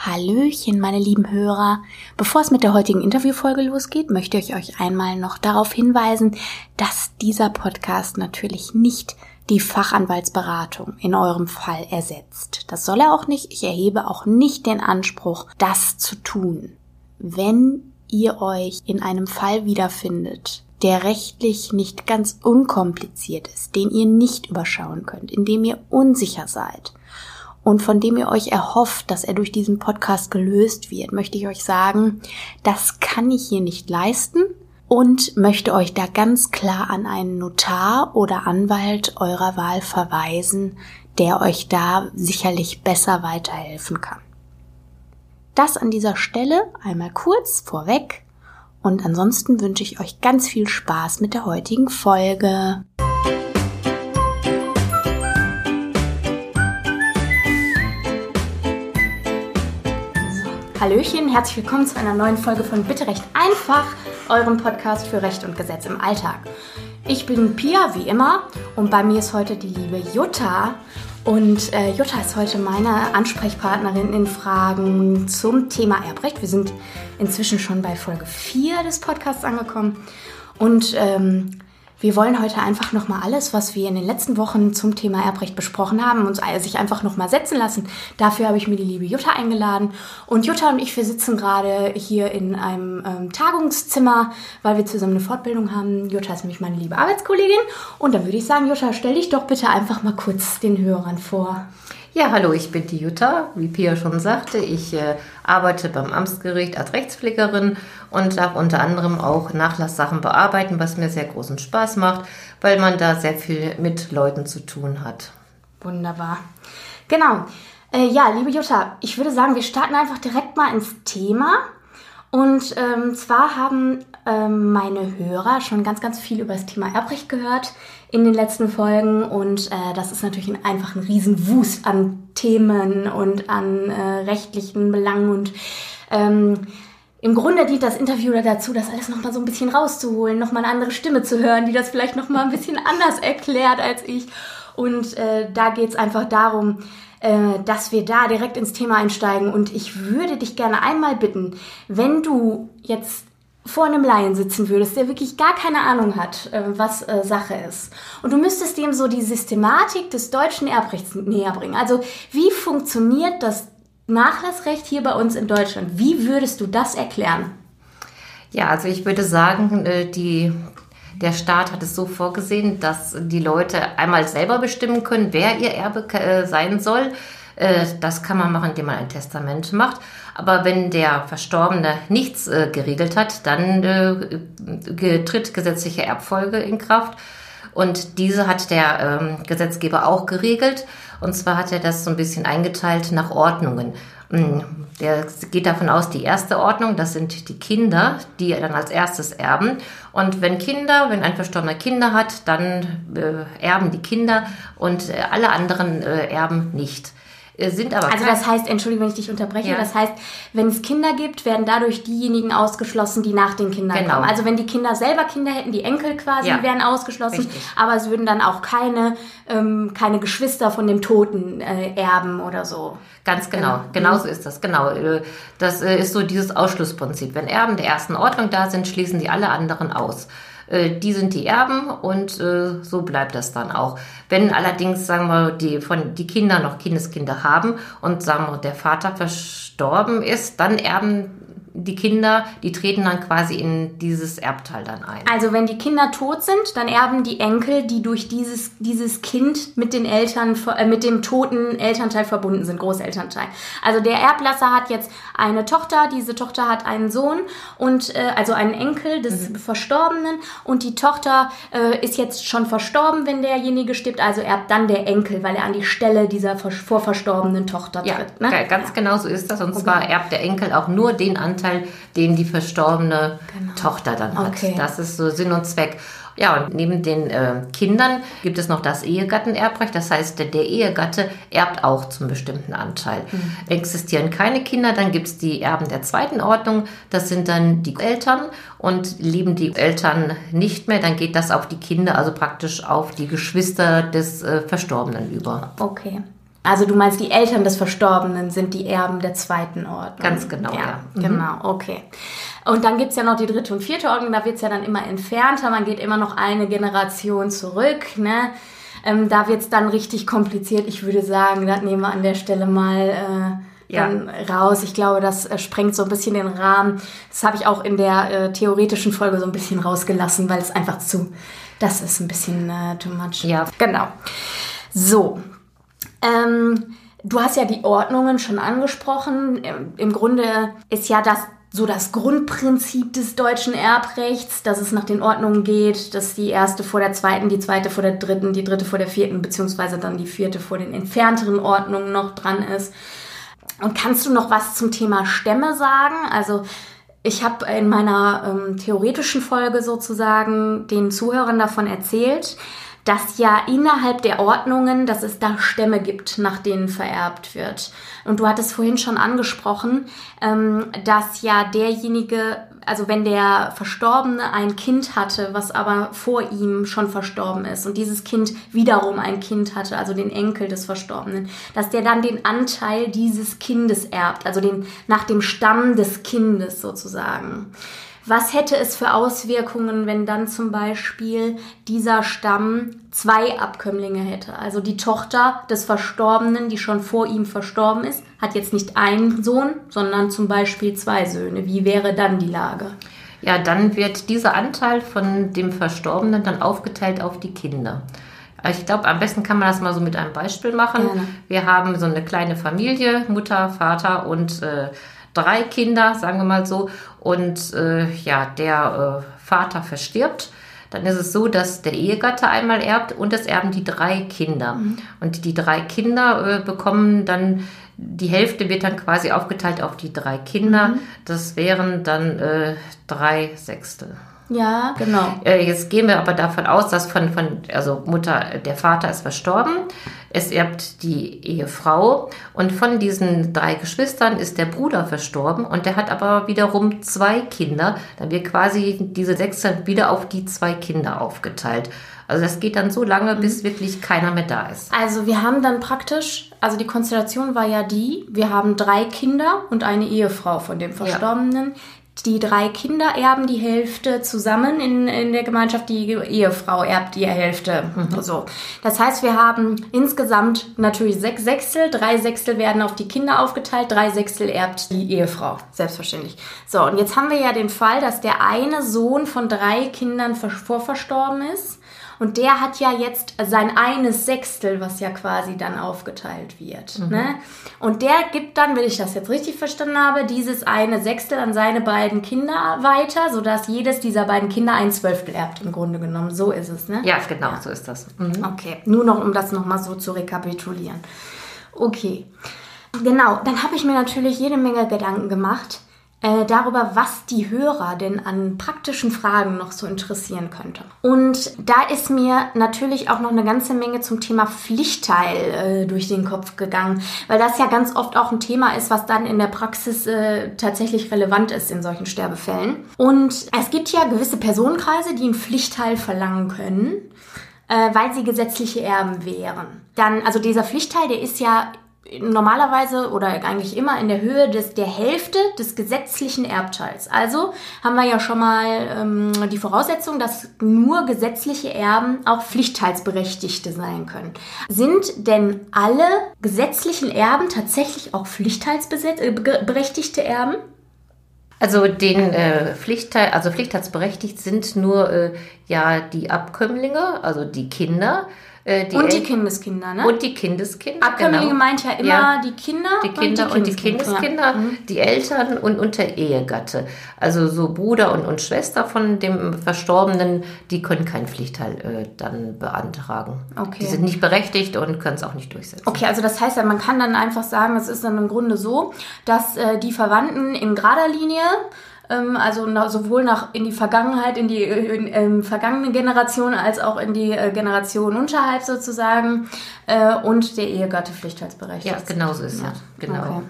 Hallöchen, meine lieben Hörer. Bevor es mit der heutigen Interviewfolge losgeht, möchte ich euch einmal noch darauf hinweisen, dass dieser Podcast natürlich nicht die Fachanwaltsberatung in eurem Fall ersetzt. Das soll er auch nicht. Ich erhebe auch nicht den Anspruch, das zu tun. Wenn ihr euch in einem Fall wiederfindet, der rechtlich nicht ganz unkompliziert ist, den ihr nicht überschauen könnt, in dem ihr unsicher seid, und von dem ihr euch erhofft, dass er durch diesen Podcast gelöst wird, möchte ich euch sagen, das kann ich hier nicht leisten und möchte euch da ganz klar an einen Notar oder Anwalt eurer Wahl verweisen, der euch da sicherlich besser weiterhelfen kann. Das an dieser Stelle einmal kurz vorweg und ansonsten wünsche ich euch ganz viel Spaß mit der heutigen Folge. Hallöchen, herzlich willkommen zu einer neuen Folge von Bitte Recht einfach, eurem Podcast für Recht und Gesetz im Alltag. Ich bin Pia, wie immer, und bei mir ist heute die liebe Jutta. Und äh, Jutta ist heute meine Ansprechpartnerin in Fragen zum Thema Erbrecht. Wir sind inzwischen schon bei Folge 4 des Podcasts angekommen. Und ähm, wir wollen heute einfach nochmal alles, was wir in den letzten Wochen zum Thema Erbrecht besprochen haben, uns sich einfach nochmal setzen lassen. Dafür habe ich mir die liebe Jutta eingeladen. Und Jutta und ich, wir sitzen gerade hier in einem ähm, Tagungszimmer, weil wir zusammen eine Fortbildung haben. Jutta ist nämlich meine liebe Arbeitskollegin. Und dann würde ich sagen, Jutta, stell dich doch bitte einfach mal kurz den Hörern vor. Ja, hallo, ich bin die Jutta. Wie Pia schon sagte, ich äh, arbeite beim Amtsgericht als Rechtspflegerin und darf unter anderem auch Nachlasssachen bearbeiten, was mir sehr großen Spaß macht, weil man da sehr viel mit Leuten zu tun hat. Wunderbar. Genau. Äh, ja, liebe Jutta, ich würde sagen, wir starten einfach direkt mal ins Thema. Und ähm, zwar haben ähm, meine Hörer schon ganz, ganz viel über das Thema Erbrecht gehört in den letzten Folgen und äh, das ist natürlich ein, einfach ein Riesenwust an Themen und an äh, rechtlichen Belangen und ähm, im Grunde dient das Interview dazu, das alles nochmal so ein bisschen rauszuholen, nochmal eine andere Stimme zu hören, die das vielleicht nochmal ein bisschen anders erklärt als ich. Und äh, da geht's einfach darum, äh, dass wir da direkt ins Thema einsteigen. Und ich würde dich gerne einmal bitten, wenn du jetzt vor einem Laien sitzen würdest, der wirklich gar keine Ahnung hat, äh, was äh, Sache ist. Und du müsstest dem so die Systematik des deutschen Erbrechts näher bringen. Also wie funktioniert das Nachlassrecht hier bei uns in Deutschland? Wie würdest du das erklären? Ja, also ich würde sagen, die, der Staat hat es so vorgesehen, dass die Leute einmal selber bestimmen können, wer ihr Erbe sein soll. Das kann man machen, indem man ein Testament macht. Aber wenn der Verstorbene nichts äh, geregelt hat, dann äh, tritt gesetzliche Erbfolge in Kraft. Und diese hat der ähm, Gesetzgeber auch geregelt. Und zwar hat er das so ein bisschen eingeteilt nach Ordnungen. Hm, der geht davon aus, die erste Ordnung, das sind die Kinder, die dann als erstes erben. Und wenn Kinder, wenn ein Verstorbener Kinder hat, dann äh, erben die Kinder und äh, alle anderen äh, erben nicht. Äh, sind aber. Also das heißt, entschuldige, wenn ich dich unterbreche, ja. das heißt, wenn es Kinder gibt, werden dadurch diejenigen ausgeschlossen, die nach den Kindern genau. kommen. Also wenn die Kinder selber Kinder hätten, die Enkel quasi ja. wären ausgeschlossen, Richtig. aber es würden dann auch keine, ähm, keine Geschwister von dem Toten äh, erben oder so. Ganz genau, genau, genau so ist das, genau. Äh, das äh, ist so dieses Ausschlussprinzip. Wenn Erben der ersten Ordnung da sind, schließen die alle anderen aus. Äh, die sind die Erben und äh, so bleibt das dann auch. Wenn allerdings, sagen wir, die, von, die Kinder noch Kindeskinder haben und sagen wir, der Vater verstorben ist, dann erben die Kinder, die treten dann quasi in dieses Erbteil dann ein. Also wenn die Kinder tot sind, dann erben die Enkel, die durch dieses, dieses Kind mit den Eltern, äh, mit dem toten Elternteil verbunden sind, Großelternteil. Also der Erblasser hat jetzt eine Tochter, diese Tochter hat einen Sohn und äh, also einen Enkel des mhm. Verstorbenen und die Tochter äh, ist jetzt schon verstorben, wenn derjenige stirbt, also erbt dann der Enkel, weil er an die Stelle dieser vorverstorbenen Tochter tritt. Ne? Ja, ganz ja. genau so ist das und okay. zwar erbt der Enkel auch nur den Anteil Anteil, den die verstorbene genau. Tochter dann hat. Okay. Das ist so Sinn und Zweck. Ja, und neben den äh, Kindern gibt es noch das Ehegattenerbrecht. Das heißt, der, der Ehegatte erbt auch zum bestimmten Anteil. Mhm. Existieren keine Kinder, dann gibt es die Erben der zweiten Ordnung. Das sind dann die Eltern. Und leben die Eltern nicht mehr, dann geht das auf die Kinder, also praktisch auf die Geschwister des äh, Verstorbenen über. Okay. Also du meinst, die Eltern des Verstorbenen sind die Erben der zweiten Ordnung. Ganz genau, ja. ja. Mhm. Genau, okay. Und dann gibt es ja noch die dritte und vierte Ordnung, da wird es ja dann immer entfernter, man geht immer noch eine Generation zurück. Ne? Ähm, da wird es dann richtig kompliziert. Ich würde sagen, das nehmen wir an der Stelle mal äh, ja. raus. Ich glaube, das äh, sprengt so ein bisschen den Rahmen. Das habe ich auch in der äh, theoretischen Folge so ein bisschen rausgelassen, weil es einfach zu, das ist ein bisschen äh, too much. Ja. Genau. So, ähm, du hast ja die Ordnungen schon angesprochen. Im Grunde ist ja das so das Grundprinzip des deutschen Erbrechts, dass es nach den Ordnungen geht, dass die erste vor der zweiten, die zweite vor der dritten, die dritte vor der vierten, beziehungsweise dann die vierte vor den entfernteren Ordnungen noch dran ist. Und kannst du noch was zum Thema Stämme sagen? Also ich habe in meiner ähm, theoretischen Folge sozusagen den Zuhörern davon erzählt, dass ja innerhalb der Ordnungen, dass es da Stämme gibt, nach denen vererbt wird. Und du hattest vorhin schon angesprochen, ähm, dass ja derjenige, also wenn der Verstorbene ein Kind hatte, was aber vor ihm schon verstorben ist und dieses Kind wiederum ein Kind hatte, also den Enkel des Verstorbenen, dass der dann den Anteil dieses Kindes erbt, also den nach dem Stamm des Kindes sozusagen. Was hätte es für Auswirkungen, wenn dann zum Beispiel dieser Stamm zwei Abkömmlinge hätte? Also die Tochter des Verstorbenen, die schon vor ihm verstorben ist, hat jetzt nicht einen Sohn, sondern zum Beispiel zwei Söhne. Wie wäre dann die Lage? Ja, dann wird dieser Anteil von dem Verstorbenen dann aufgeteilt auf die Kinder. Ich glaube, am besten kann man das mal so mit einem Beispiel machen. Gerne. Wir haben so eine kleine Familie, Mutter, Vater und äh, drei Kinder, sagen wir mal so, und äh, ja, der äh, Vater verstirbt, dann ist es so, dass der Ehegatte einmal erbt und es erben die drei Kinder. Mhm. Und die drei Kinder äh, bekommen dann, die Hälfte wird dann quasi aufgeteilt auf die drei Kinder. Mhm. Das wären dann äh, drei Sechstel. Ja, genau. Äh, jetzt gehen wir aber davon aus, dass von, von, also Mutter, der Vater ist verstorben, es erbt die Ehefrau und von diesen drei Geschwistern ist der Bruder verstorben und der hat aber wiederum zwei Kinder. Dann wird quasi diese sechs wieder auf die zwei Kinder aufgeteilt. Also das geht dann so lange, bis mhm. wirklich keiner mehr da ist. Also wir haben dann praktisch, also die Konstellation war ja die, wir haben drei Kinder und eine Ehefrau von dem Verstorbenen. Ja. Die drei Kinder erben die Hälfte zusammen in, in der Gemeinschaft, die Ehefrau erbt die Hälfte. Mhm. So. Das heißt, wir haben insgesamt natürlich sechs Sechstel. Drei Sechstel werden auf die Kinder aufgeteilt, drei Sechstel erbt die Ehefrau, selbstverständlich. So, und jetzt haben wir ja den Fall, dass der eine Sohn von drei Kindern vorverstorben ist und der hat ja jetzt sein eines Sechstel, was ja quasi dann aufgeteilt wird. Mhm. Ne? Und der gibt dann, wenn ich das jetzt richtig verstanden habe, dieses eine Sechstel an seine beiden Kinder weiter, sodass jedes dieser beiden Kinder ein Zwölftel erbt, im Grunde genommen. So ist es, ne? Ja, genau, ja. so ist das. Mhm. Okay, nur noch, um das nochmal so zu rekapitulieren. Okay. Genau, dann habe ich mir natürlich jede Menge Gedanken gemacht äh, darüber, was die Hörer denn an praktischen Fragen noch so interessieren könnte. Und da ist mir natürlich auch noch eine ganze Menge zum Thema Pflichtteil äh, durch den Kopf gegangen, weil das ja ganz oft auch ein Thema ist, was dann in der Praxis äh, tatsächlich relevant ist in solchen Sterbefällen. Und es gibt ja gewisse Personenkreise, die einen Pflichtteil verlangen können äh, weil sie gesetzliche Erben wären. Dann, also dieser Pflichtteil, der ist ja normalerweise oder eigentlich immer in der Höhe des, der Hälfte des gesetzlichen Erbteils. Also haben wir ja schon mal ähm, die Voraussetzung, dass nur gesetzliche Erben auch Pflichtteilsberechtigte sein können. Sind denn alle gesetzlichen Erben tatsächlich auch Pflichtteilsberechtigte Erben? Also den äh, Pflichtteil, also pflichtteilsberechtigt sind nur äh, ja die Abkömmlinge, also die Kinder. Äh, die und die Kindeskinder, ne? Und die Kindeskinder. Abkömmlinge genau. meint ja immer ja. die Kinder. Die Kinder und die, und die Kindeskinder, ja. Mhm. die Eltern und, und der Ehegatte. Also so Bruder und, und Schwester von dem Verstorbenen, die können keinen Pflichtteil äh, dann beantragen. Okay. Die sind nicht berechtigt und können es auch nicht durchsetzen. Okay, also das heißt ja, man kann dann einfach sagen, es ist dann im Grunde so, dass äh, die Verwandten in gerader Linie ähm, also sowohl nach in die Vergangenheit, in die in, in, vergangene Generation als auch in die äh, Generation unterhalb sozusagen äh, und der Ehegatte pflichtteilsberechtigt. Ja, genau so ist es. Ja. Genau. Okay.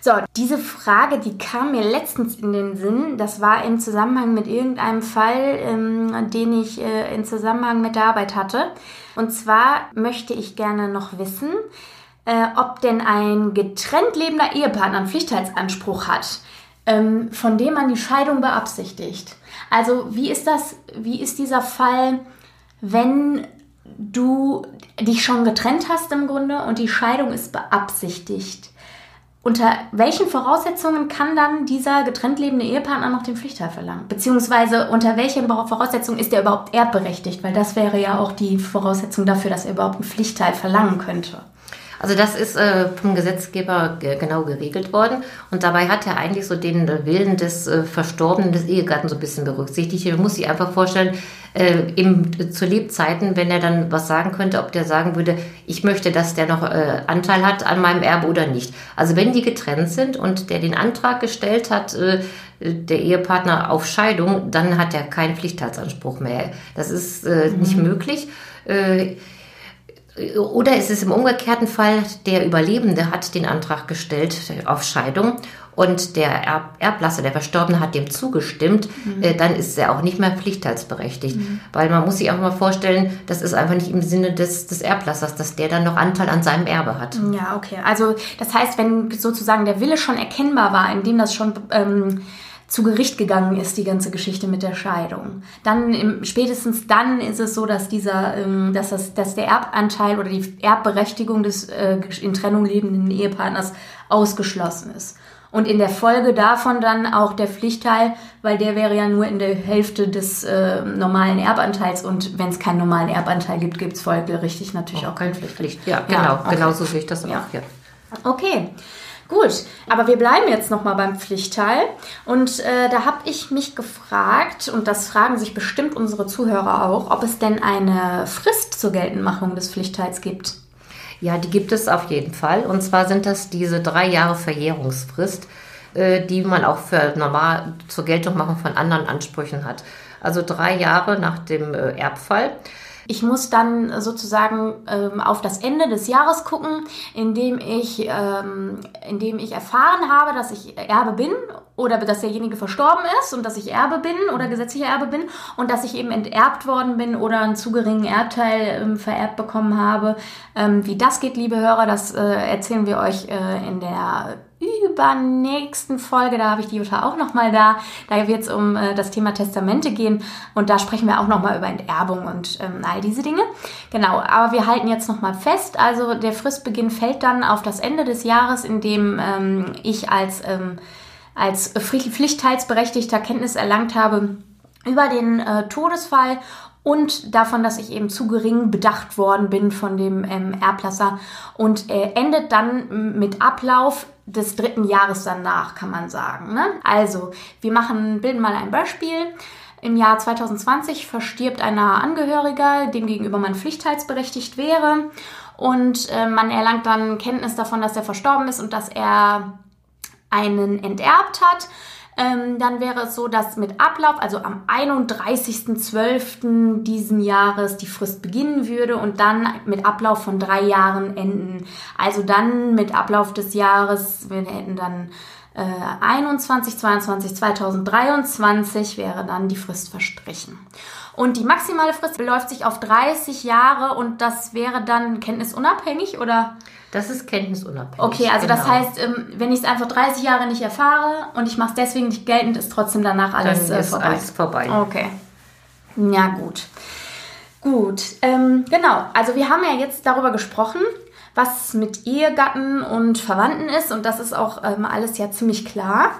So, diese Frage, die kam mir letztens in den Sinn. Das war im Zusammenhang mit irgendeinem Fall, ähm, den ich äh, in Zusammenhang mit der Arbeit hatte. Und zwar möchte ich gerne noch wissen, äh, ob denn ein getrennt lebender Ehepartner einen Pflichtheitsanspruch hat, ähm, von dem man die Scheidung beabsichtigt. Also wie ist das, wie ist dieser Fall, wenn du dich schon getrennt hast im Grunde und die Scheidung ist beabsichtigt? Unter welchen Voraussetzungen kann dann dieser getrennt lebende Ehepartner noch den Pflichtteil verlangen? Beziehungsweise unter welchen Voraussetzungen ist er überhaupt erbberechtigt? Weil das wäre ja auch die Voraussetzung dafür, dass er überhaupt einen Pflichtteil verlangen könnte. Also das ist äh, vom Gesetzgeber genau geregelt worden und dabei hat er eigentlich so den Willen des äh, Verstorbenen, des Ehegatten so ein bisschen berücksichtigt. Man muss sich einfach vorstellen, äh, eben zu Lebzeiten, wenn er dann was sagen könnte, ob der sagen würde, ich möchte, dass der noch äh, Anteil hat an meinem Erbe oder nicht. Also wenn die getrennt sind und der den Antrag gestellt hat, äh, der Ehepartner auf Scheidung, dann hat er keinen Pflichtheitsanspruch mehr. Das ist äh, mhm. nicht möglich. Äh, oder ist es im umgekehrten Fall, der Überlebende hat den Antrag gestellt auf Scheidung und der Erb Erblasser, der Verstorbene, hat dem zugestimmt, mhm. äh, dann ist er auch nicht mehr pflichtteilsberechtigt. Mhm. Weil man muss sich auch mal vorstellen, das ist einfach nicht im Sinne des, des Erblassers, dass der dann noch Anteil an seinem Erbe hat. Ja, okay. Also das heißt, wenn sozusagen der Wille schon erkennbar war, indem das schon... Ähm zu Gericht gegangen ist, die ganze Geschichte mit der Scheidung. Dann im, spätestens dann ist es so, dass dieser, ähm, dass, das, dass der Erbanteil oder die Erbberechtigung des äh, in Trennung lebenden Ehepartners ausgeschlossen ist. Und in der Folge davon dann auch der Pflichtteil, weil der wäre ja nur in der Hälfte des äh, normalen Erbanteils und wenn es keinen normalen Erbanteil gibt, gibt es folgerichtig natürlich auch, auch keinen Pflicht. Ja, genau, ja, okay. genau so sehe ich das auch. Ja. Okay. Gut, aber wir bleiben jetzt nochmal beim Pflichtteil. Und äh, da habe ich mich gefragt, und das fragen sich bestimmt unsere Zuhörer auch, ob es denn eine Frist zur Geltendmachung des Pflichtteils gibt. Ja, die gibt es auf jeden Fall. Und zwar sind das diese drei Jahre Verjährungsfrist, äh, die man auch für normal zur Geltungmachung von anderen Ansprüchen hat. Also drei Jahre nach dem äh, Erbfall. Ich muss dann sozusagen ähm, auf das Ende des Jahres gucken, indem ich, ähm, indem ich erfahren habe, dass ich Erbe bin oder dass derjenige verstorben ist und dass ich Erbe bin oder gesetzlicher Erbe bin und dass ich eben enterbt worden bin oder einen zu geringen Erbteil ähm, vererbt bekommen habe. Ähm, wie das geht, liebe Hörer, das äh, erzählen wir euch äh, in der übernächsten Folge, da habe ich die Jutta auch nochmal da. Da wird es um äh, das Thema Testamente gehen und da sprechen wir auch nochmal über Enterbung und ähm, all diese Dinge. Genau, aber wir halten jetzt nochmal fest, also der Fristbeginn fällt dann auf das Ende des Jahres, in dem ähm, ich als, ähm, als Pflichtteilsberechtigter Kenntnis erlangt habe über den äh, Todesfall und davon, dass ich eben zu gering bedacht worden bin von dem ähm, Erblasser und äh, endet dann mit Ablauf des dritten Jahres danach, kann man sagen. Ne? Also, wir machen, bilden mal ein Beispiel. Im Jahr 2020 verstirbt ein naher Angehöriger, dem gegenüber man pflichtteilsberechtigt wäre. Und äh, man erlangt dann Kenntnis davon, dass er verstorben ist und dass er einen enterbt hat. Ähm, dann wäre es so, dass mit Ablauf, also am 31.12. diesen Jahres die Frist beginnen würde und dann mit Ablauf von drei Jahren enden. Also dann mit Ablauf des Jahres, wir hätten dann äh, 21, 22, 2023 wäre dann die Frist verstrichen. Und die maximale Frist beläuft sich auf 30 Jahre und das wäre dann kenntnisunabhängig oder? Das ist kenntnisunabhängig. Okay, also genau. das heißt, ähm, wenn ich es einfach 30 Jahre nicht erfahre und ich mache es deswegen nicht geltend, ist trotzdem danach alles, dann äh, ist vorbei. alles vorbei. Okay. Ja, gut. Gut, ähm, genau. Also wir haben ja jetzt darüber gesprochen, was mit Ehegatten und Verwandten ist und das ist auch ähm, alles ja ziemlich klar.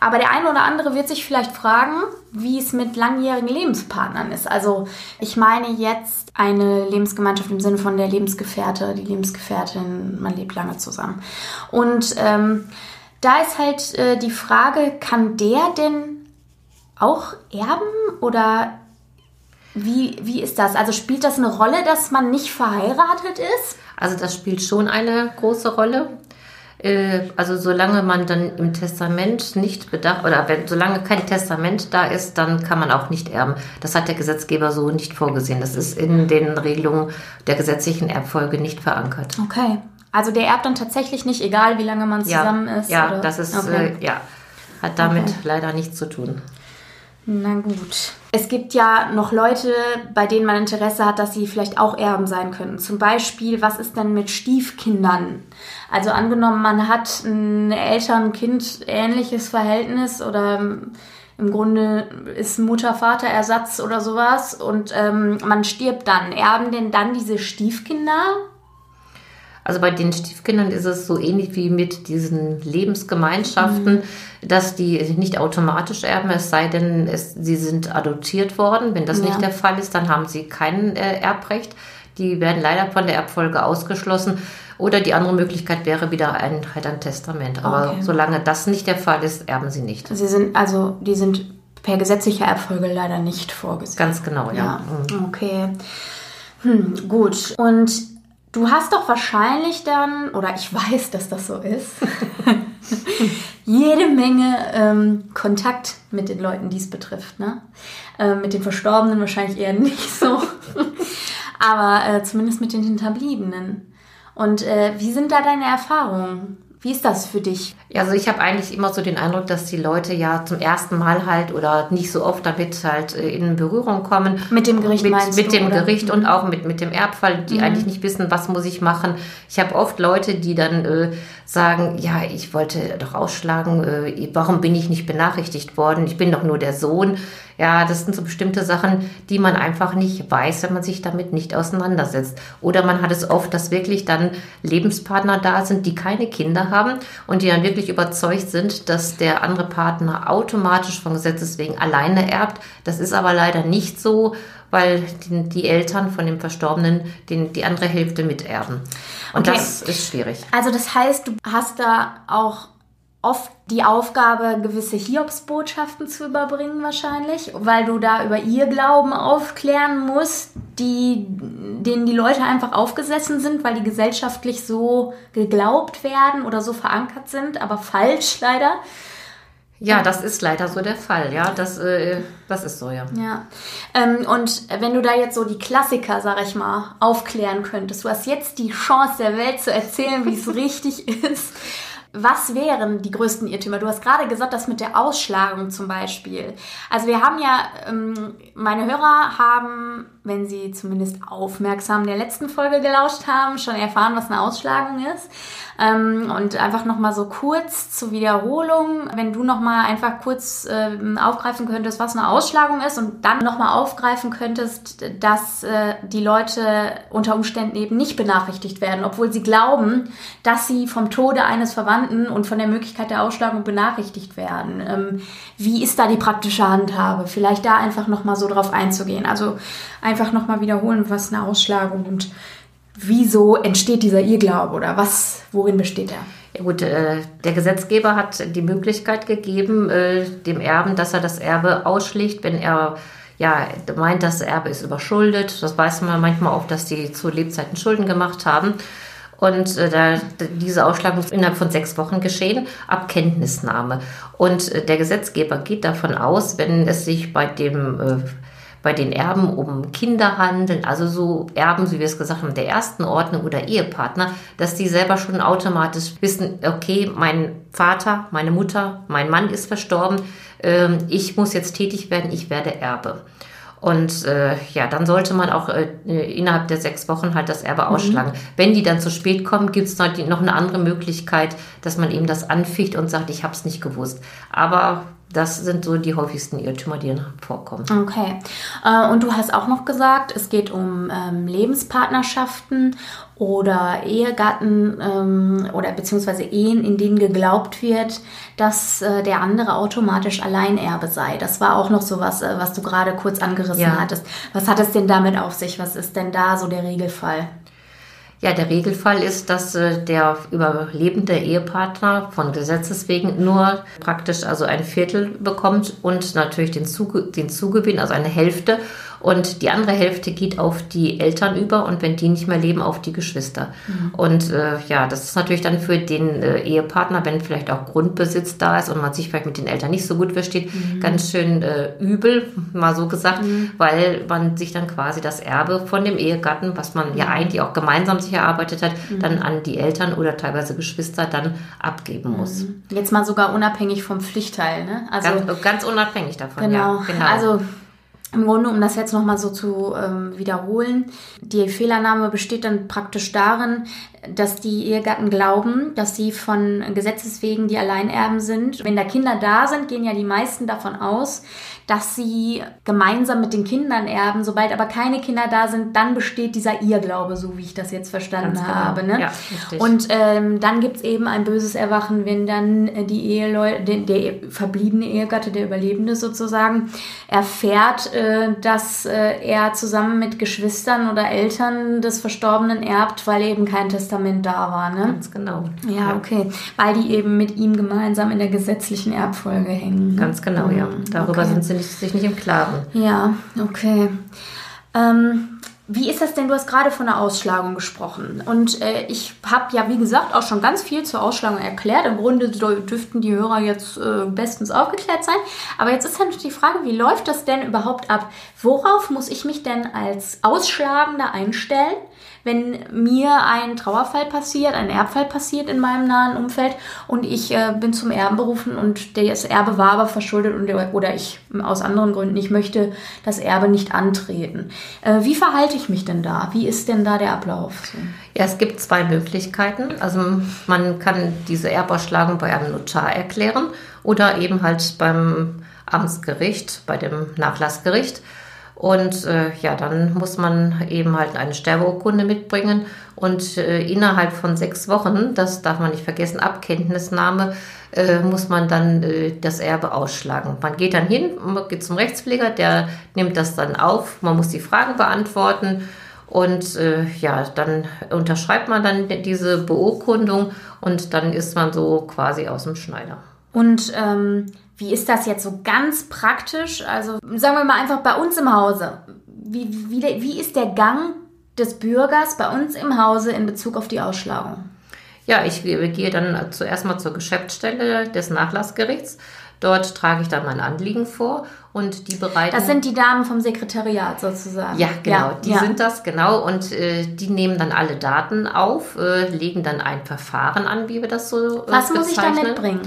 Aber der eine oder andere wird sich vielleicht fragen, wie es mit langjährigen Lebenspartnern ist. Also ich meine jetzt eine Lebensgemeinschaft im Sinne von der Lebensgefährte, die Lebensgefährtin, man lebt lange zusammen. Und ähm, da ist halt äh, die Frage, kann der denn auch erben oder wie, wie ist das? Also spielt das eine Rolle, dass man nicht verheiratet ist? Also das spielt schon eine große Rolle. Äh, also solange man dann im Testament nicht bedacht, oder wenn, solange kein Testament da ist, dann kann man auch nicht erben. Das hat der Gesetzgeber so nicht vorgesehen. Das ist in den Regelungen der gesetzlichen Erbfolge nicht verankert. Okay. Also der erbt dann tatsächlich nicht, egal wie lange man zusammen ja, ist? Ja, oder? das ist, okay. äh, ja, hat damit okay. leider nichts zu tun. Na gut. Es gibt ja noch Leute, bei denen man Interesse hat, dass sie vielleicht auch Erben sein könnten. Zum Beispiel, was ist denn mit Stiefkindern? Also angenommen, man hat ein Eltern-Kind ähnliches Verhältnis oder im Grunde ist Mutter-Vater-Ersatz oder sowas und ähm, man stirbt dann. Erben denn dann diese Stiefkinder? Also bei den Stiefkindern ist es so ähnlich wie mit diesen Lebensgemeinschaften, mhm. dass die nicht automatisch erben, es sei denn, es, sie sind adoptiert worden. Wenn das ja. nicht der Fall ist, dann haben sie kein äh, Erbrecht. Die werden leider von der Erbfolge ausgeschlossen. Oder die andere Möglichkeit wäre wieder ein, halt ein Testament. Aber okay. solange das nicht der Fall ist, erben sie nicht. Sie sind, also die sind per gesetzlicher Erbfolge leider nicht vorgesehen. Ganz genau, ja. ja. Mhm. Okay. Hm, gut. Und du hast doch wahrscheinlich dann, oder ich weiß, dass das so ist, jede Menge ähm, Kontakt mit den Leuten, die es betrifft. Ne? Ähm, mit den Verstorbenen wahrscheinlich eher nicht so. Aber äh, zumindest mit den Hinterbliebenen. Und äh, wie sind da deine Erfahrungen? Wie ist das für dich? Ja, also ich habe eigentlich immer so den Eindruck, dass die Leute ja zum ersten Mal halt oder nicht so oft damit halt äh, in Berührung kommen. Mit dem Gericht mit, meinst Mit du, dem oder? Gericht und mhm. auch mit, mit dem Erbfall, die mhm. eigentlich nicht wissen, was muss ich machen. Ich habe oft Leute, die dann äh, sagen, ja, ich wollte doch ausschlagen, äh, warum bin ich nicht benachrichtigt worden? Ich bin doch nur der Sohn. Ja, das sind so bestimmte Sachen, die man einfach nicht weiß, wenn man sich damit nicht auseinandersetzt. Oder man hat es oft, dass wirklich dann Lebenspartner da sind, die keine Kinder haben und die dann wirklich überzeugt sind, dass der andere Partner automatisch von Gesetzes wegen alleine erbt. Das ist aber leider nicht so, weil die, die Eltern von dem Verstorbenen den, die andere Hälfte miterben. Und okay. das ist schwierig. Also das heißt, du hast da auch oft die Aufgabe, gewisse Hiobsbotschaften zu überbringen wahrscheinlich, weil du da über ihr Glauben aufklären musst, die, denen die Leute einfach aufgesessen sind, weil die gesellschaftlich so geglaubt werden oder so verankert sind, aber falsch leider. Ja, das ist leider so der Fall. Ja, das, äh, das ist so, ja. Ja. Ähm, und wenn du da jetzt so die Klassiker, sag ich mal, aufklären könntest, du hast jetzt die Chance der Welt zu erzählen, wie es richtig ist. Was wären die größten Irrtümer? Du hast gerade gesagt, das mit der Ausschlagung zum Beispiel. Also wir haben ja, ähm, meine Hörer haben, wenn sie zumindest aufmerksam der letzten Folge gelauscht haben, schon erfahren, was eine Ausschlagung ist. Ähm, und einfach nochmal so kurz zur Wiederholung, wenn du nochmal einfach kurz ähm, aufgreifen könntest, was eine Ausschlagung ist und dann nochmal aufgreifen könntest, dass äh, die Leute unter Umständen eben nicht benachrichtigt werden, obwohl sie glauben, dass sie vom Tode eines Verwandten und von der Möglichkeit der Ausschlagung benachrichtigt werden. Ähm, wie ist da die praktische Handhabe? Vielleicht da einfach nochmal so drauf einzugehen. Also einfach nochmal wiederholen, was eine Ausschlagung und wieso entsteht dieser Irrglaube oder was, worin besteht er? Ja gut, äh, der Gesetzgeber hat die Möglichkeit gegeben, äh, dem Erben, dass er das Erbe ausschlägt, wenn er ja, meint, das Erbe ist überschuldet. Das weiß man manchmal auch, dass die zu Lebzeiten Schulden gemacht haben. Und äh, da, diese Ausschlagung ist innerhalb von sechs Wochen geschehen, ab Kenntnisnahme. Und äh, der Gesetzgeber geht davon aus, wenn es sich bei dem äh, bei den Erben um Kinder handeln, also so Erben, wie wir es gesagt haben, der ersten Ordnung oder Ehepartner, dass die selber schon automatisch wissen, okay, mein Vater, meine Mutter, mein Mann ist verstorben, ähm, ich muss jetzt tätig werden, ich werde Erbe. Und äh, ja, dann sollte man auch äh, innerhalb der sechs Wochen halt das Erbe mhm. ausschlagen. Wenn die dann zu spät kommen, gibt es noch eine andere Möglichkeit, dass man eben das anficht und sagt, ich habe es nicht gewusst. Aber das sind so die häufigsten Irrtümer, die vorkommen. Okay. Äh, und du hast auch noch gesagt, es geht um ähm, Lebenspartnerschaften oder Ehegatten ähm, oder beziehungsweise Ehen, in denen geglaubt wird, dass äh, der andere automatisch Alleinerbe sei. Das war auch noch so was, äh, was du gerade kurz angerissen ja. hattest. Was hat es denn damit auf sich? Was ist denn da so der Regelfall? Ja, der Regelfall ist, dass äh, der überlebende Ehepartner von Gesetzes wegen nur praktisch also ein Viertel bekommt und natürlich den, Zuge den Zugewinn, also eine Hälfte und die andere Hälfte geht auf die Eltern über und wenn die nicht mehr leben, auf die Geschwister. Mhm. Und äh, ja, das ist natürlich dann für den äh, Ehepartner, wenn vielleicht auch Grundbesitz da ist und man sich vielleicht mit den Eltern nicht so gut versteht, mhm. ganz schön äh, übel, mal so gesagt, mhm. weil man sich dann quasi das Erbe von dem Ehegatten, was man ja mhm. eigentlich auch gemeinsam sich erarbeitet hat, mhm. dann an die Eltern oder teilweise Geschwister dann abgeben muss. Mhm. Jetzt mal sogar unabhängig vom Pflichtteil, ne? Also ganz, ganz unabhängig davon, genau. ja. Genau. Also im Grunde, um das jetzt nochmal so zu ähm, wiederholen, die Fehlannahme besteht dann praktisch darin, dass die Ehegatten glauben, dass sie von Gesetzes wegen die Alleinerben sind. Wenn da Kinder da sind, gehen ja die meisten davon aus, dass sie gemeinsam mit den Kindern erben. Sobald aber keine Kinder da sind, dann besteht dieser Irrglaube, so wie ich das jetzt verstanden genau. habe. Ne? Ja, und ähm, dann gibt's eben ein böses Erwachen, wenn dann die Eheleute, der, der verbliebene Ehegatte, der Überlebende sozusagen, erfährt, äh, dass äh, er zusammen mit Geschwistern oder Eltern des Verstorbenen erbt, weil eben kein Testament da war. Ne? Ganz genau. Ja, ja, okay. Weil die eben mit ihm gemeinsam in der gesetzlichen Erbfolge hängen. Ne? Ganz genau, ja. Mhm. Darüber okay. sind sie nicht, sich nicht im Klaren. Ja, okay. Ähm, wie ist das denn? Du hast gerade von der Ausschlagung gesprochen. Und äh, ich habe ja, wie gesagt, auch schon ganz viel zur Ausschlagung erklärt. Im Grunde dürften die Hörer jetzt äh, bestens aufgeklärt sein. Aber jetzt ist natürlich die Frage, wie läuft das denn überhaupt ab? Worauf muss ich mich denn als Ausschlagender einstellen? Wenn mir ein Trauerfall passiert, ein Erbfall passiert in meinem nahen Umfeld und ich äh, bin zum Erben berufen und das Erbe war aber verschuldet und, oder ich aus anderen Gründen nicht möchte das Erbe nicht antreten. Äh, wie verhalte ich mich denn da? Wie ist denn da der Ablauf? Ja, es gibt zwei Möglichkeiten. Also man kann diese Erbausschlagung bei einem Notar erklären oder eben halt beim Amtsgericht, bei dem Nachlassgericht. Und äh, ja, dann muss man eben halt eine Sterbeurkunde mitbringen und äh, innerhalb von sechs Wochen, das darf man nicht vergessen, Abkenntnisnahme, äh, muss man dann äh, das Erbe ausschlagen. Man geht dann hin, geht zum Rechtspfleger, der nimmt das dann auf, man muss die Fragen beantworten und äh, ja, dann unterschreibt man dann diese Beurkundung und dann ist man so quasi aus dem Schneider. Und ähm, wie ist das jetzt so ganz praktisch? Also sagen wir mal einfach bei uns im Hause. Wie, wie, wie ist der Gang des Bürgers bei uns im Hause in Bezug auf die Ausschlagung? Ja, ich gehe dann zuerst mal zur Geschäftsstelle des Nachlassgerichts. Dort trage ich dann mein Anliegen vor und die bereiten. Das sind die Damen vom Sekretariat sozusagen. Ja, genau, ja, die ja. sind das, genau. Und äh, die nehmen dann alle Daten auf, äh, legen dann ein Verfahren an, wie wir das so äh, Was muss ich da mitbringen?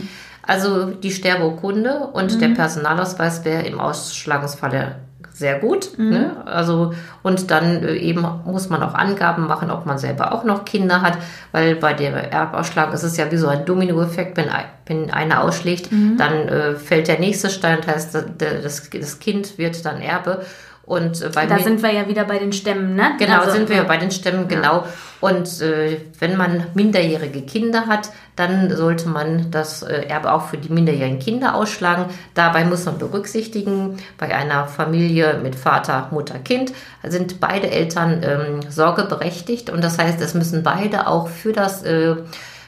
Also die Sterbeurkunde und mhm. der Personalausweis wäre im Ausschlagungsfalle sehr gut. Mhm. Ne? Also und dann äh, eben muss man auch Angaben machen, ob man selber auch noch Kinder hat, weil bei der Erbausschlagung ist es ja wie so ein Dominoeffekt, wenn, wenn einer ausschlägt, mhm. dann äh, fällt der nächste Stein, das heißt, das, das Kind wird dann Erbe. Und äh, bei da sind wir ja wieder bei den Stämmen, ne? Genau, also, sind wir ja bei den Stämmen, genau. Ja. Und äh, wenn man minderjährige Kinder hat, dann sollte man das äh, Erbe auch für die minderjährigen Kinder ausschlagen. Dabei muss man berücksichtigen, bei einer Familie mit Vater, Mutter, Kind sind beide Eltern ähm, sorgeberechtigt und das heißt, es müssen beide auch für das äh,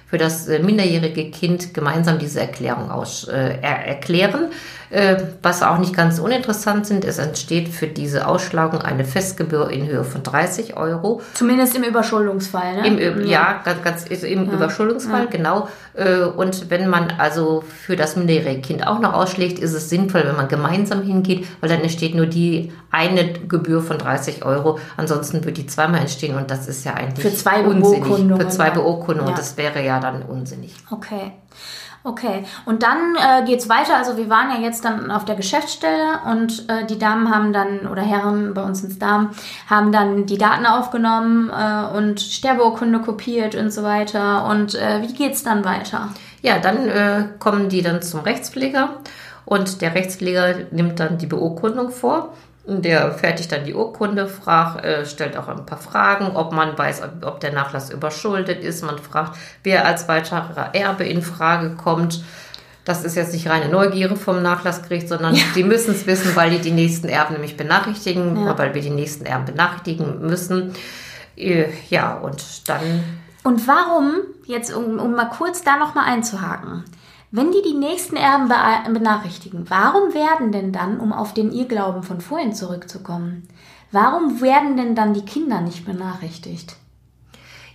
für das äh, minderjährige Kind gemeinsam diese Erklärung aus, äh, erklären. Äh, was auch nicht ganz uninteressant sind, es entsteht für diese Ausschlagung eine Festgebühr in Höhe von 30 Euro. Zumindest im Überschuldungsfall, ne? Im, ja, ganz, ganz im ja. Überschuldungsfall, ja. genau. Äh, und wenn man also für das minderjährige Kind auch noch ausschlägt, ist es sinnvoll, wenn man gemeinsam hingeht, weil dann entsteht nur die eine Gebühr von 30 Euro. Ansonsten wird die zweimal entstehen und das ist ja eigentlich für zwei unsinnig. Für zwei Beurkundungen. Ja. Das wäre ja dann unsinnig. Okay. Okay, und dann äh, geht weiter. Also wir waren ja jetzt dann auf der Geschäftsstelle und äh, die Damen haben dann, oder Herren, bei uns sind es Damen, haben dann die Daten aufgenommen äh, und Sterbeurkunde kopiert und so weiter. Und äh, wie geht's dann weiter? Ja, dann äh, kommen die dann zum Rechtspfleger und der Rechtspfleger nimmt dann die Beurkundung vor der fertigt dann die Urkunde, fragt, äh, stellt auch ein paar Fragen, ob man weiß, ob der Nachlass überschuldet ist. Man fragt, wer als weiterer Erbe in Frage kommt. Das ist jetzt nicht reine Neugierde vom Nachlassgericht, sondern ja. die müssen es wissen, weil die die nächsten Erben nämlich benachrichtigen, ja. weil wir die nächsten Erben benachrichtigen müssen. Äh, ja, und dann. Und warum, jetzt um, um mal kurz da nochmal einzuhaken, wenn die die nächsten Erben benachrichtigen, warum werden denn dann, um auf den Irrglauben von vorhin zurückzukommen, warum werden denn dann die Kinder nicht benachrichtigt?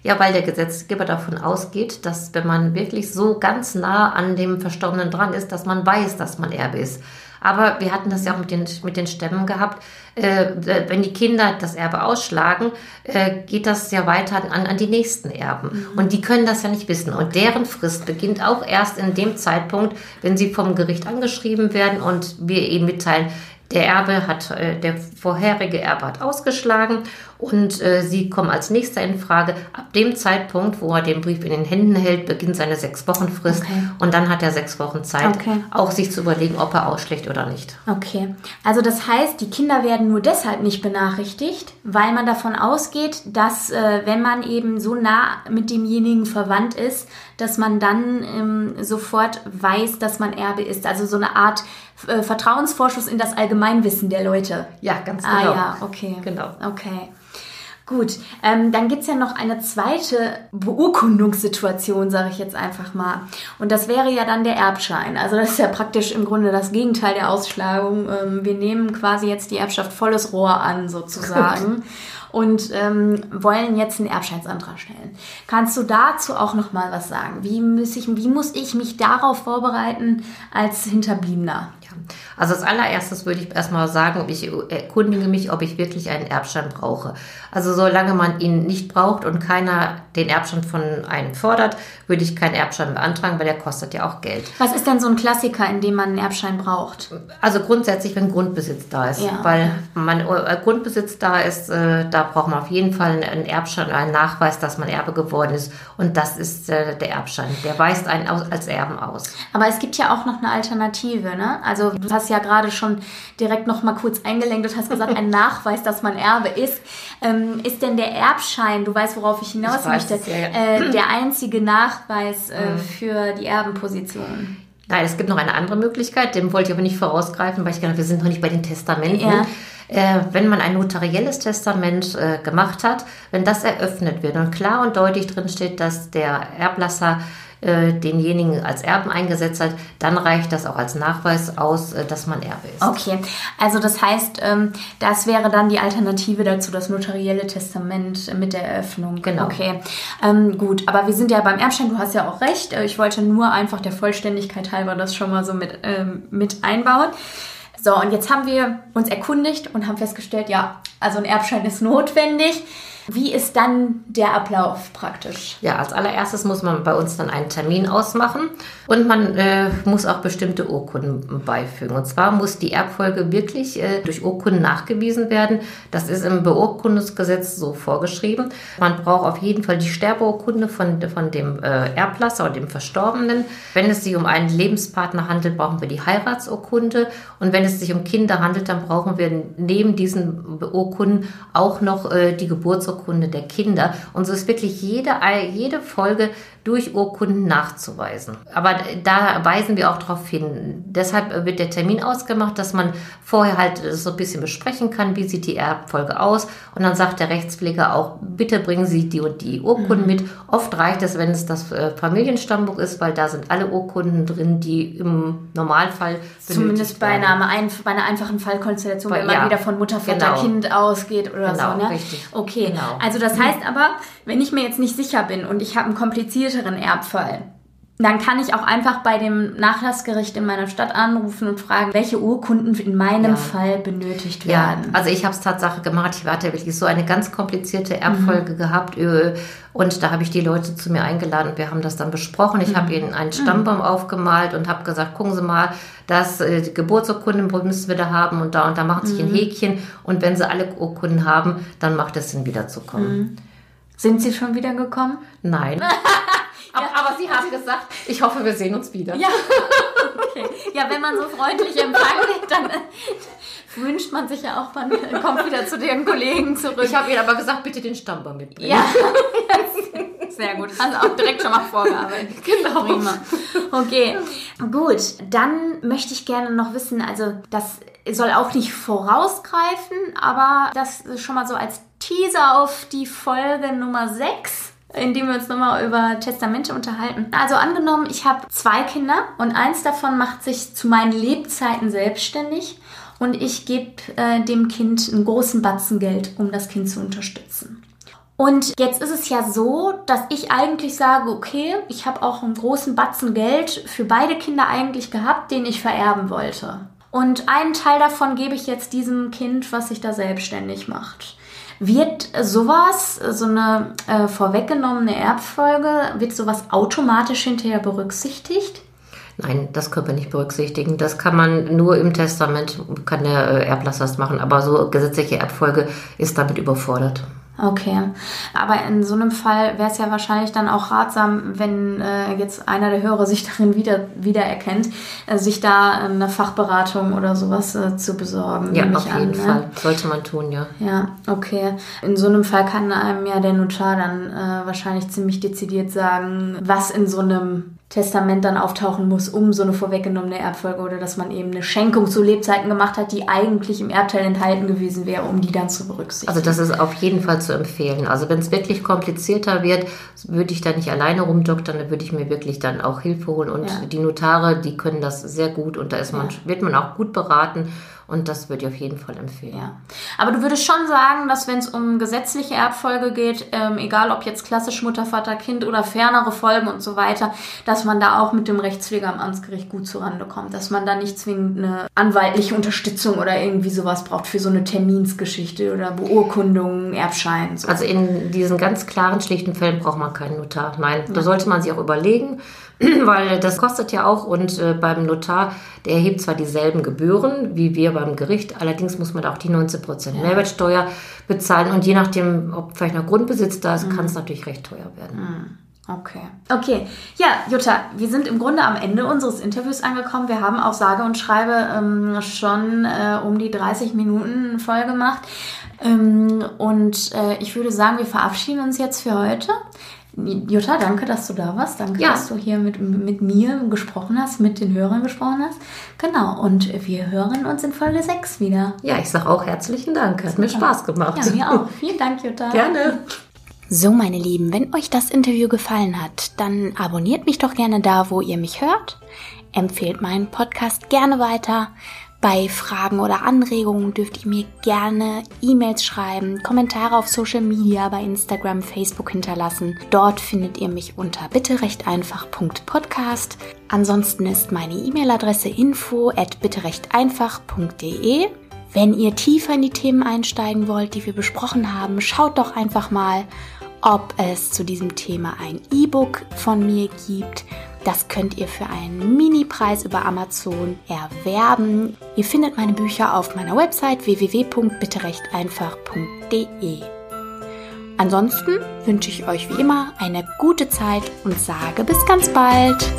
Ja, weil der Gesetzgeber davon ausgeht, dass wenn man wirklich so ganz nah an dem Verstorbenen dran ist, dass man weiß, dass man Erbe ist. Aber wir hatten das ja auch mit den, mit den Stämmen gehabt. Äh, wenn die Kinder das Erbe ausschlagen, äh, geht das ja weiter an, an die nächsten Erben. Mhm. Und die können das ja nicht wissen. Und deren Frist beginnt auch erst in dem Zeitpunkt, wenn sie vom Gericht angeschrieben werden und wir ihnen mitteilen, der Erbe hat, äh, der vorherige Erbe hat ausgeschlagen und äh, Sie kommen als nächster in Frage. Ab dem Zeitpunkt, wo er den Brief in den Händen hält, beginnt seine sechs Wochen Frist okay. und dann hat er sechs Wochen Zeit, okay. auch sich zu überlegen, ob er ausschlägt oder nicht. Okay, also das heißt, die Kinder werden nur deshalb nicht benachrichtigt, weil man davon ausgeht, dass äh, wenn man eben so nah mit demjenigen verwandt ist, dass man dann ähm, sofort weiß, dass man Erbe ist. Also so eine Art äh, Vertrauensvorschuss in das Allgemeinwissen der Leute. Ja, ganz ah, genau. Ah ja, okay. Genau. Okay. Gut, ähm, dann gibt's ja noch eine zweite Beurkundungssituation, sage ich jetzt einfach mal. Und das wäre ja dann der Erbschein. Also das ist ja praktisch im Grunde das Gegenteil der Ausschlagung. Ähm, wir nehmen quasi jetzt die Erbschaft volles Rohr an, sozusagen. und ähm, wollen jetzt einen Erbscheinsantrag stellen. Kannst du dazu auch noch mal was sagen? Wie muss ich, wie muss ich mich darauf vorbereiten als Hinterbliebener? Also als allererstes würde ich erstmal sagen, ich erkundige mich, ob ich wirklich einen Erbschein brauche. Also solange man ihn nicht braucht und keiner den Erbschein von einem fordert, würde ich keinen Erbschein beantragen, weil der kostet ja auch Geld. Was ist denn so ein Klassiker, in dem man einen Erbschein braucht? Also grundsätzlich, wenn Grundbesitz da ist. Ja. Weil man äh, Grundbesitz da ist, äh, da braucht man auf jeden Fall einen Erbschein, einen Nachweis, dass man Erbe geworden ist. Und das ist äh, der Erbschein. Der weist einen als Erben aus. Aber es gibt ja auch noch eine Alternative, ne? Also du hast ja gerade schon direkt noch mal kurz eingelenkt und hast gesagt, ein Nachweis, dass man Erbe ist. Ähm, ist denn der Erbschein, du weißt, worauf ich hinaus ich möchte, es, ja, ja. Äh, der einzige Nachweis äh, mhm. für die Erbenposition? Nein, es gibt noch eine andere Möglichkeit, dem wollte ich aber nicht vorausgreifen, weil ich gedacht, wir sind noch nicht bei den Testamenten. Ja. Äh, wenn man ein notarielles Testament äh, gemacht hat, wenn das eröffnet wird und klar und deutlich drin steht, dass der Erblasser äh, denjenigen als Erben eingesetzt hat, dann reicht das auch als Nachweis aus, äh, dass man Erbe ist. Okay, also das heißt, ähm, das wäre dann die Alternative dazu, das notarielle Testament mit der Eröffnung. Genau. Okay, ähm, gut, aber wir sind ja beim Erbschein, du hast ja auch recht. Äh, ich wollte nur einfach der Vollständigkeit halber das schon mal so mit, ähm, mit einbauen. So, und jetzt haben wir uns erkundigt und haben festgestellt, ja, also ein Erbschein ist notwendig. Wie ist dann der Ablauf praktisch? Ja, als allererstes muss man bei uns dann einen Termin ausmachen und man äh, muss auch bestimmte Urkunden beifügen. Und zwar muss die Erbfolge wirklich äh, durch Urkunden nachgewiesen werden. Das ist im Beurkundungsgesetz so vorgeschrieben. Man braucht auf jeden Fall die Sterbeurkunde von, von dem äh, Erblasser oder dem Verstorbenen. Wenn es sich um einen Lebenspartner handelt, brauchen wir die Heiratsurkunde. Und wenn es sich um Kinder handelt, dann brauchen wir neben diesen Urkunden auch noch äh, die Geburtsurkunde Geburtsurkunde der Kinder. Und so ist wirklich jede, jede Folge durch Urkunden nachzuweisen. Aber da weisen wir auch darauf hin. Deshalb wird der Termin ausgemacht, dass man vorher halt so ein bisschen besprechen kann, wie sieht die Erbfolge aus. Und dann sagt der Rechtspfleger auch, bitte bringen Sie die und die Urkunden mhm. mit. Oft reicht es, wenn es das äh, Familienstammbuch ist, weil da sind alle Urkunden drin, die im Normalfall Zumindest bei einer, bei einer einfachen Fallkonstellation, wenn man ja, wieder von Mutter, Vater, genau. Kind ausgeht oder genau, so. Ne? Richtig. Okay, genau. also das heißt aber, wenn ich mir jetzt nicht sicher bin und ich habe einen komplizierteren Erbfall, dann kann ich auch einfach bei dem Nachlassgericht in meiner Stadt anrufen und fragen, welche Urkunden in meinem ja. Fall benötigt werden. Ja, also ich habe es Tatsache gemacht. Ich hatte wirklich so eine ganz komplizierte Erbfolge mhm. gehabt und da habe ich die Leute zu mir eingeladen. Wir haben das dann besprochen. Ich mhm. habe ihnen einen Stammbaum mhm. aufgemalt und habe gesagt, gucken Sie mal, das äh, die Geburtsurkunden müssen wir da haben und da und da macht sich ein mhm. Häkchen und wenn Sie alle Urkunden haben, dann macht es Sinn wiederzukommen. Mhm. Sind Sie schon wieder gekommen? Nein. Aber, Sie haben gesagt, ich hoffe, wir sehen uns wieder. Ja, okay. Ja, wenn man so freundlich empfangen, dann wünscht man sich ja auch, man kommt wieder zu den Kollegen zurück. Ich habe Ihnen aber gesagt, bitte den Stammbaum mitbringen. Ja, sehr gut. Also auch direkt schon mal vorgearbeitet. Genau. Prima. Okay, gut. Dann möchte ich gerne noch wissen, also das soll auch nicht vorausgreifen, aber das ist schon mal so als Teaser auf die Folge Nummer 6 indem wir uns nochmal über Testamente unterhalten. Also angenommen, ich habe zwei Kinder und eins davon macht sich zu meinen Lebzeiten selbstständig und ich gebe äh, dem Kind einen großen Batzen Geld, um das Kind zu unterstützen. Und jetzt ist es ja so, dass ich eigentlich sage, okay, ich habe auch einen großen Batzen Geld für beide Kinder eigentlich gehabt, den ich vererben wollte. und einen Teil davon gebe ich jetzt diesem Kind, was sich da selbstständig macht. Wird sowas, so eine äh, vorweggenommene Erbfolge, wird sowas automatisch hinterher berücksichtigt? Nein, das können wir nicht berücksichtigen. Das kann man nur im Testament, kann der äh, Erblasser das machen, aber so gesetzliche Erbfolge ist damit überfordert. Okay, aber in so einem Fall wäre es ja wahrscheinlich dann auch ratsam, wenn äh, jetzt einer der Hörer sich darin wieder wiedererkennt, äh, sich da eine Fachberatung oder sowas äh, zu besorgen. Ja, auf jeden an, ne? Fall. Sollte man tun, ja. Ja, okay. In so einem Fall kann einem ja der Notar dann äh, wahrscheinlich ziemlich dezidiert sagen, was in so einem Testament dann auftauchen muss, um so eine vorweggenommene Erbfolge oder dass man eben eine Schenkung zu Lebzeiten gemacht hat, die eigentlich im Erbteil enthalten gewesen wäre, um die dann zu berücksichtigen. Also das ist auf jeden Fall zu empfehlen. Also wenn es wirklich komplizierter wird, würde ich da nicht alleine rumdoktern, dann würde ich mir wirklich dann auch Hilfe holen und ja. die Notare, die können das sehr gut und da ist man, ja. wird man auch gut beraten und das würde ich auf jeden Fall empfehlen. Ja. Aber du würdest schon sagen, dass wenn es um gesetzliche Erbfolge geht, ähm, egal ob jetzt klassisch Mutter, Vater, Kind oder fernere Folgen und so weiter, dass man da auch mit dem Rechtspfleger am Amtsgericht gut zurande kommt. Dass man da nicht zwingend eine anwaltliche Unterstützung oder irgendwie sowas braucht für so eine Terminsgeschichte oder Beurkundung, Erbschein. So. Also in diesen ganz klaren, schlichten Fällen braucht man keinen Notar. Nein, ja. da sollte man sich auch überlegen, weil das kostet ja auch und äh, beim Notar, der erhebt zwar dieselben Gebühren wie wir beim Gericht, allerdings muss man auch die 19% ja. Mehrwertsteuer bezahlen und je nachdem, ob vielleicht noch Grundbesitz da ist, mhm. kann es natürlich recht teuer werden. Mhm. Okay. Okay. Ja, Jutta, wir sind im Grunde am Ende unseres Interviews angekommen. Wir haben auch sage und schreibe ähm, schon äh, um die 30 Minuten voll gemacht. Ähm, und äh, ich würde sagen, wir verabschieden uns jetzt für heute. Jutta, danke, dass du da warst. Danke, ja. dass du hier mit, mit mir gesprochen hast, mit den Hörern gesprochen hast. Genau, und wir hören uns in Folge 6 wieder. Ja, ich sage auch herzlichen Dank. Hat mir Spaß gemacht. Ja, mir auch. Vielen Dank, Jutta. Gerne. So, meine Lieben, wenn euch das Interview gefallen hat, dann abonniert mich doch gerne da, wo ihr mich hört. Empfehlt meinen Podcast gerne weiter. Bei Fragen oder Anregungen dürft ihr mir gerne E-Mails schreiben, Kommentare auf Social Media, bei Instagram, Facebook hinterlassen. Dort findet ihr mich unter bitterechteinfach.podcast. Ansonsten ist meine E-Mail-Adresse info at bitterechteinfach.de. Wenn ihr tiefer in die Themen einsteigen wollt, die wir besprochen haben, schaut doch einfach mal, ob es zu diesem Thema ein E-Book von mir gibt das könnt ihr für einen Mini-Preis über Amazon erwerben. Ihr findet meine Bücher auf meiner Website www.bitterechteinfach.de. Ansonsten wünsche ich euch wie immer eine gute Zeit und sage bis ganz bald.